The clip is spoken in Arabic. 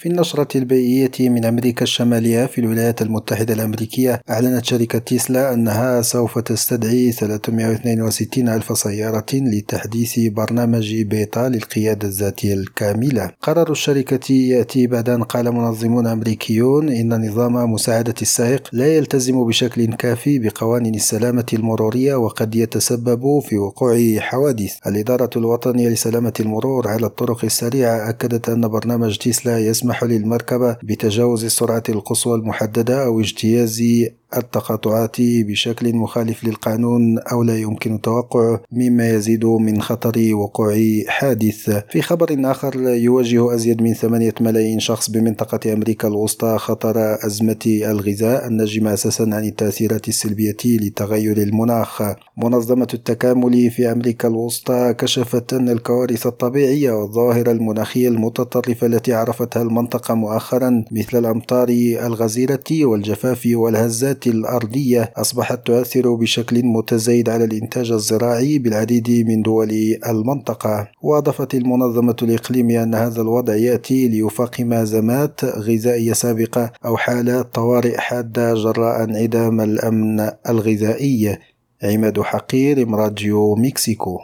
في النشرة البيئية من أمريكا الشمالية في الولايات المتحدة الأمريكية أعلنت شركة تيسلا أنها سوف تستدعي 362 ألف سيارة لتحديث برنامج بيتا للقيادة الذاتية الكاملة. قرار الشركة يأتي بعد أن قال منظمون أمريكيون إن نظام مساعدة السائق لا يلتزم بشكل كافي بقوانين السلامة المرورية وقد يتسبب في وقوع حوادث. الإدارة الوطنية لسلامة المرور على الطرق السريعة أكدت أن برنامج تيسلا يسمح للمركبة بتجاوز السرعة القصوى المحددة أو اجتياز التقاطعات بشكل مخالف للقانون أو لا يمكن توقعه مما يزيد من خطر وقوع حادث. في خبر آخر يواجه أزيد من ثمانية ملايين شخص بمنطقة أمريكا الوسطى خطر أزمة الغذاء الناجمة أساسا عن التأثيرات السلبية لتغير المناخ. منظمة التكامل في أمريكا الوسطى كشفت أن الكوارث الطبيعية والظواهر المناخية المتطرفة التي عرفتها المنطقة مؤخرا مثل الأمطار الغزيرة والجفاف والهزات الأرضية أصبحت تؤثر بشكل متزايد على الإنتاج الزراعي بالعديد من دول المنطقة. وأضافت المنظمة الإقليمية أن هذا الوضع يأتي ليفاقم أزمات غذائية سابقة أو حالات طوارئ حادة جراء انعدام الأمن الغذائي. عماد حقير راديو مكسيكو.